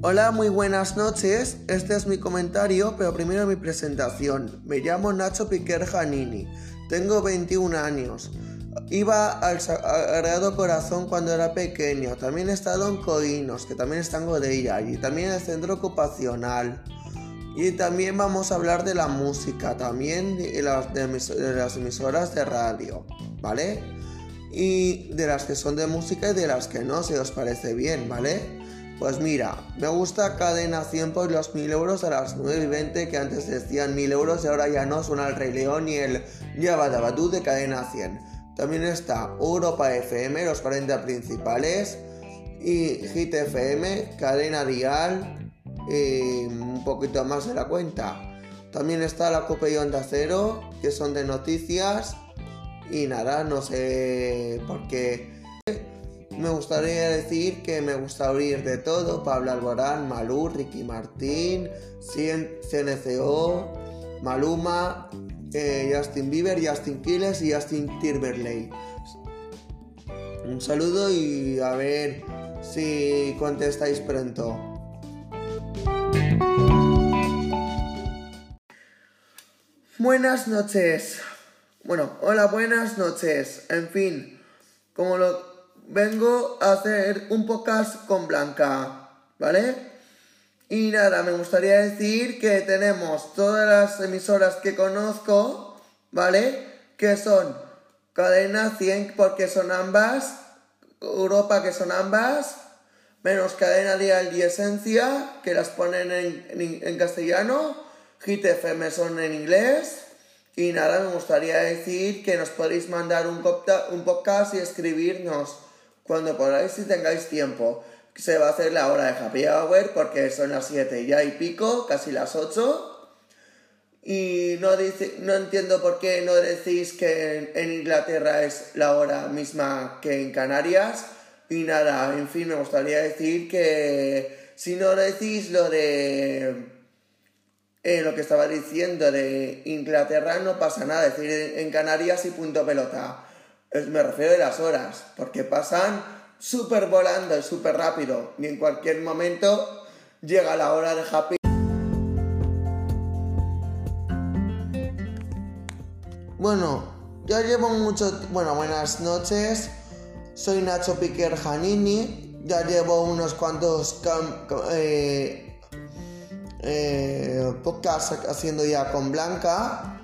Hola, muy buenas noches. Este es mi comentario, pero primero mi presentación. Me llamo Nacho Piquer Janini. Tengo 21 años. Iba al Sagrado Corazón cuando era pequeño. También he estado en Coinos, que también está en Godella, y también en el centro ocupacional. Y también vamos a hablar de la música, también de las, de las emisoras de radio, ¿vale? Y de las que son de música y de las que no, si os parece bien, ¿vale? Pues mira, me gusta Cadena 100 por los 1000 euros a las 9 y 20 que antes decían 1000 euros y ahora ya no son el Rey León y el Yabadabadú de Cadena 100. También está Europa FM, los 40 principales y Hit FM, Cadena Dial, y un poquito más de la cuenta. También está la Copa y Onda Cero, que son de noticias. Y nada, no sé por qué. Me gustaría decir que me gusta oír de todo. Pablo Alborán, Malú, Ricky Martín, CNCO, Maluma, eh, Justin Bieber, Justin Quiles y Justin Timberlake. Un saludo y a ver si contestáis pronto. Buenas noches. Bueno, hola, buenas noches. En fin, como lo vengo a hacer un podcast con Blanca, ¿vale? Y nada, me gustaría decir que tenemos todas las emisoras que conozco, ¿vale? Que son Cadena 100 porque son ambas, Europa que son ambas, menos Cadena Dial y Esencia que las ponen en, en castellano Hit FM son en inglés. Y nada, me gustaría decir que nos podéis mandar un, un podcast y escribirnos cuando podáis y tengáis tiempo. Se va a hacer la hora de happy hour porque son las 7 ya y pico, casi las 8. Y no, dice, no entiendo por qué no decís que en Inglaterra es la hora misma que en Canarias. Y nada, en fin, me gustaría decir que si no decís lo de eh, lo que estaba diciendo de Inglaterra no pasa nada, es decir, en Canarias y punto pelota. Me refiero de las horas, porque pasan súper volando y súper rápido, y en cualquier momento llega la hora de happy. Bueno, ya llevo mucho... Bueno, buenas noches. Soy Nacho Piquer Janini. Ya llevo unos cuantos eh, eh, podcast haciendo ya con Blanca.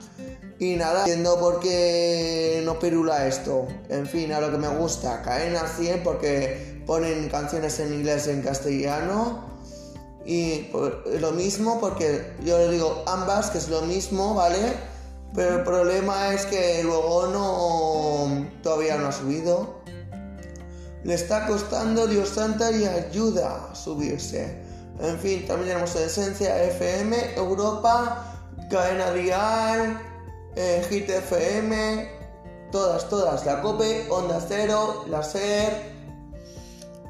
Y nada, entiendo por qué no perula esto. En fin, a lo que me gusta. Caen a 100 porque ponen canciones en inglés y en castellano. Y lo mismo porque yo le digo ambas, que es lo mismo, ¿vale? Pero el problema es que luego no... todavía no ha subido. Le está costando, Dios santa, y ayuda a subirse. En fin, también tenemos Esencia FM, Europa, Cadena Dial, eh, Hit FM, todas, todas, la COPE, Onda Cero, la SER.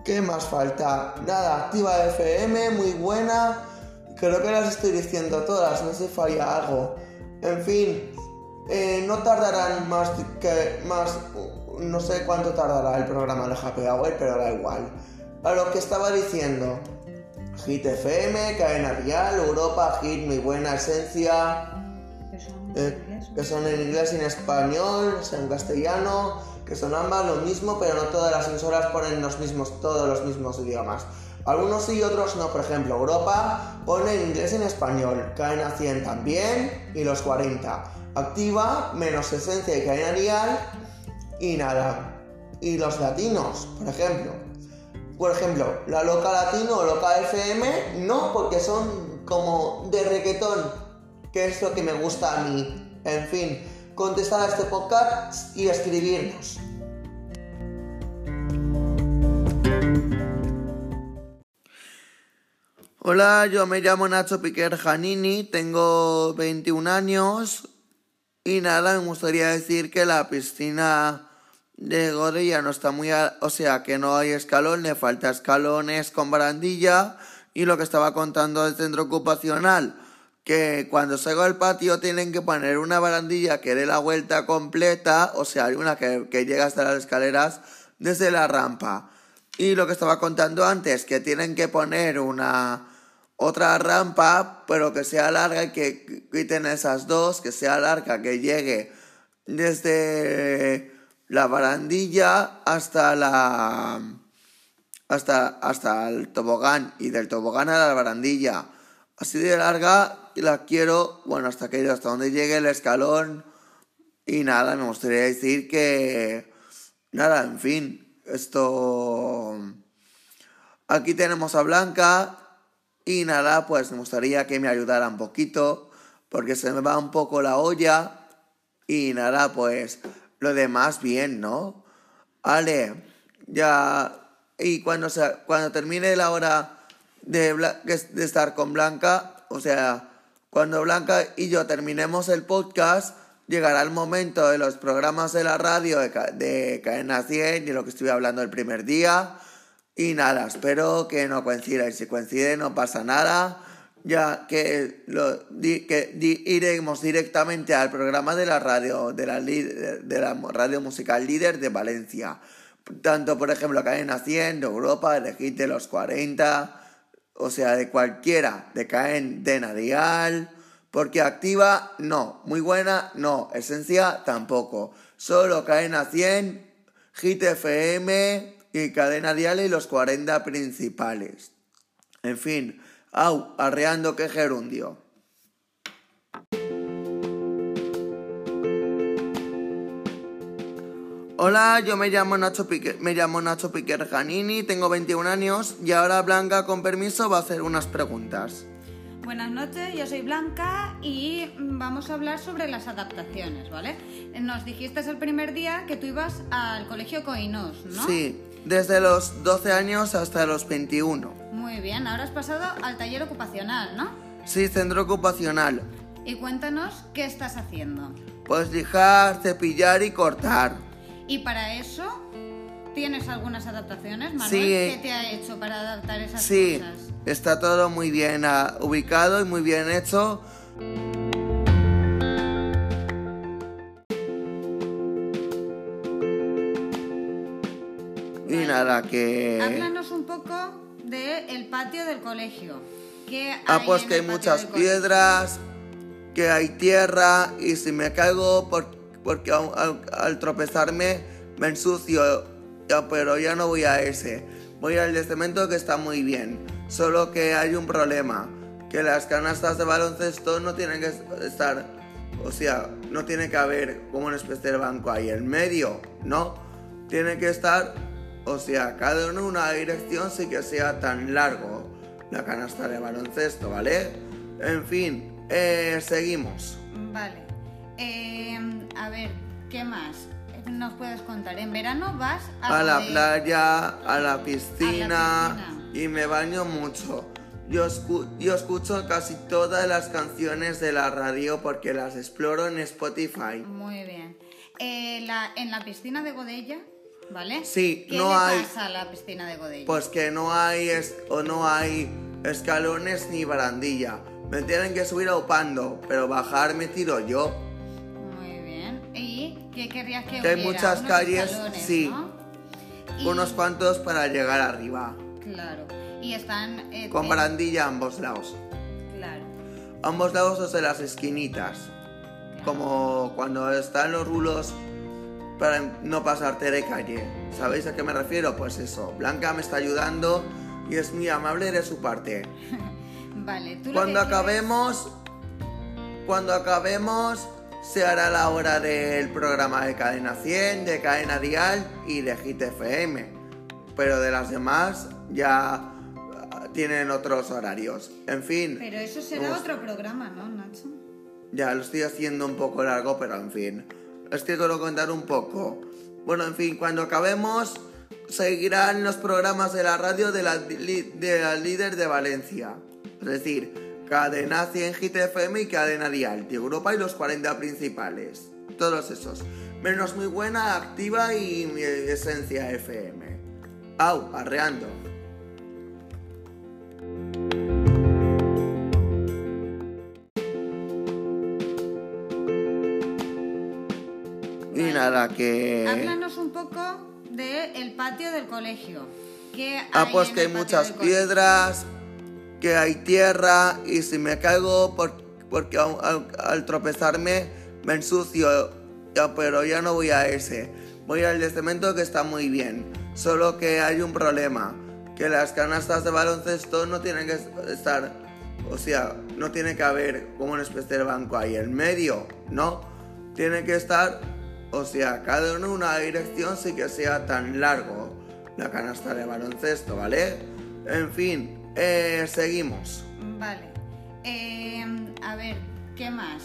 ¿Qué más falta? Nada, Activa FM, muy buena. Creo que las estoy diciendo todas, no sé si falla algo. En fin, eh, no tardarán más que más. No sé cuánto tardará el programa de Happy Hour, pero da igual. A lo que estaba diciendo. Hit FM, Cadena Vial, Europa, Hit, muy buena esencia. Que son, en inglés y en español, en castellano, que son ambas lo mismo, pero no todas las emisoras ponen los mismos, todos los mismos idiomas. Algunos sí y otros no, por ejemplo, Europa pone en inglés y en español, Cadena 100 también y los 40. Activa, menos esencia y cadena Vial y nada. Y los latinos, por ejemplo, por ejemplo, la loca latino o loca FM, no, porque son como de reggaetón, que es lo que me gusta a mí. En fin, contestar a este podcast y escribirnos. Hola, yo me llamo Nacho Piquer Janini, tengo 21 años y nada, me gustaría decir que la piscina de Godella no está muy... o sea, que no hay escalón, le falta escalones con barandilla y lo que estaba contando del centro ocupacional, que cuando salgo al patio tienen que poner una barandilla que dé la vuelta completa, o sea, hay una que, que llega hasta las escaleras desde la rampa. Y lo que estaba contando antes, que tienen que poner una otra rampa, pero que sea larga y que quiten esas dos, que sea larga, que llegue desde la barandilla hasta la hasta hasta el tobogán y del tobogán a la barandilla. Así de larga la quiero, bueno, hasta que hasta donde llegue el escalón y nada, me gustaría decir que nada, en fin, esto aquí tenemos a Blanca y nada, pues me gustaría que me ayudara un poquito porque se me va un poco la olla y nada, pues lo demás bien, ¿no? Vale, ya. Y cuando, se, cuando termine la hora de, de estar con Blanca, o sea, cuando Blanca y yo terminemos el podcast, llegará el momento de los programas de la radio de, de Cadena 100 y lo que estuve hablando el primer día. Y nada, espero que no coincida. Y si coincide, no pasa nada ya que, lo, que iremos directamente al programa de la radio, de la, de la radio musical líder de Valencia. Tanto, por ejemplo, Cadena 100, de Europa, de de los 40, o sea, de cualquiera, de de Nadial, porque activa, no, muy buena, no, esencia, tampoco. Solo Cadena 100, Hit FM y Cadena Dial y los 40 principales. En fin, Au, arreando que gerundio. Hola, yo me llamo Nacho Piquer, me llamo Nacho Piquer Janini, tengo 21 años y ahora Blanca, con permiso, va a hacer unas preguntas. Buenas noches, yo soy Blanca y vamos a hablar sobre las adaptaciones, ¿vale? Nos dijiste el primer día que tú ibas al colegio Coinos, ¿no? Sí, desde los 12 años hasta los 21. Muy bien, ahora has pasado al taller ocupacional, ¿no? Sí, centro ocupacional. Y cuéntanos qué estás haciendo. Pues lijar, cepillar y cortar. ¿Y para eso tienes algunas adaptaciones, Manuel? Sí. ¿Qué te ha hecho para adaptar esas sí, cosas? Sí, está todo muy bien uh, ubicado y muy bien hecho. Y nada, que... Háblanos un poco el patio del colegio. ah, pues que hay muchas piedras, que hay tierra y si me caigo porque al, tropezarme me ensucio, pero ya no voy a ese. Voy al de cemento que está muy bien. Solo que hay un problema, que las canastas de baloncesto no tienen que estar, o sea, no tiene que haber como una especie de banco ahí en medio, ¿no? Tiene que estar o sea, cada uno en una dirección sí que sea tan largo la canasta de baloncesto, ¿vale? En fin, eh, seguimos. Vale. Eh, a ver, ¿qué más? nos puedes contar? En verano vas a, la playa, a la, piscina, y me baño mucho. Yo, yo, escucho casi todas las canciones de la radio porque las exploro en Spotify. Muy bien. Eh, en la piscina de Godella ¿Vale? Sí, ¿Qué no le hay. pasa a la piscina de Godella? Pues que no hay o no hay escalones ni barandilla. Me tienen que subir upando, pero bajar me tiro yo. Muy bien. ¿Y qué querrías que, que hay muchas calles, sí. ¿no? Unos cuantos para llegar arriba. Claro. Y están. Eh, Con barandilla a ambos lados. Claro. ambos lados o de las esquinitas. Como cuando están los rulos para no pasarte de calle. ¿Sabéis a qué me refiero? Pues eso, Blanca me está ayudando y es muy amable de su parte. vale, ¿tú Cuando acabemos, cuando acabemos, se hará la hora del programa de Cadena 100, de Cadena Dial y de Hit FM. Pero de las demás ya ah, tienen otros horarios. En fin. Pero eso será otro programa, ¿no, Nacho? Ya lo estoy haciendo un poco largo, pero en fin es que quiero contar un poco. Bueno, en fin, cuando acabemos seguirán los programas de la radio de la, de la líder de Valencia. Es decir, Cadena 100 GTFM y Cadena Dial de Europa y los 40 principales. Todos esos. Menos muy buena, activa y mi esencia FM. Au, arreando. nada que... Háblanos un poco del patio del colegio. ¿Qué hay Ah, pues en que hay el muchas colegio? Que hay tierra y si me caigo por- porque al, tropezarme me ensucio, pero ya no voy a ese. Voy al de cemento que está muy bien. Solo que hay un problema, que las canastas de baloncesto no tienen que estar, o sea, no tiene que haber como una especie de banco ahí en medio, ¿no? Tiene que estar, o sea, cada uno en una dirección sin que sea tan largo la canasta de baloncesto, ¿vale? En fin, eh, seguimos. Vale. Eh, a ver, ¿qué más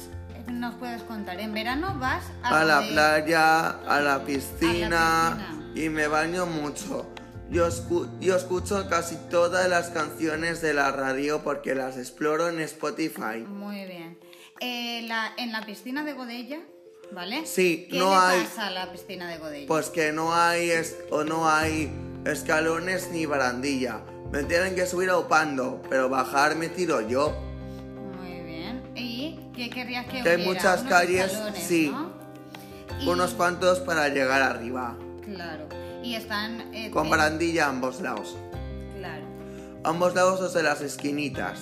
nos puedes contar? En verano vas a, A la playa, a la piscina, piscina. y me baño mucho. Yo, escu- yo escucho casi todas las canciones de la radio porque las exploro en Spotify. Muy bien. Eh, la- en la piscina de Godella, ¿vale? Sí, ¿Qué no le hay- pasa a la piscina de Godella? Pues que no hay es- o no hay escalones ni barandilla. Me tienen que subir upando, pero bajar me tiro yo. Muy bien. ¿Y qué querrías que Que hay hubiera? muchas Unos calles, escalones, sí. ¿no? Y- Unos cuantos para llegar arriba. Claro. Y están... eh, Con eh, barandilla a ambos lados. Claro. ambos lados o de las esquinitas.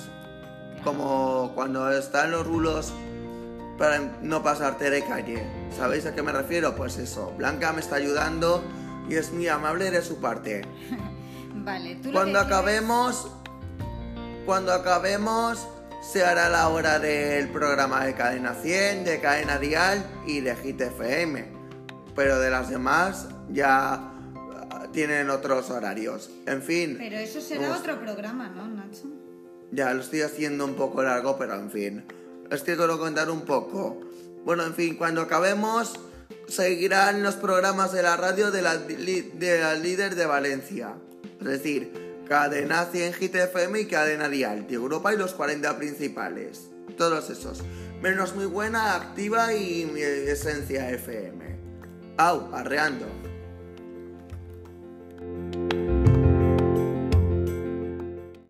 Como cuando están los rulos para no pasarte de calle. ¿Sabéis a qué me refiero? Pues eso. Blanca me está ayudando y es muy amable de su parte. Vale, tú lo Cuando que quieres- acabemos, cuando acabemos, se hará la hora del programa de Cadena 100, de Cadena Dial y de Hit FM. Pero de las demás ya ah, tienen otros horarios. En fin. Pero eso será otro programa, ¿no, Nacho? Ya lo estoy haciendo un poco largo, pero en fin. Es que quiero contar un poco. Bueno, en fin, cuando acabemos, seguirán los programas de la radio de la, líder de Valencia. Es decir, Cadena 100 Hit FM y Cadena Dial de Europa y los 40 principales. Todos esos. Menos muy buena, activa y esencia FM. Au, arreando.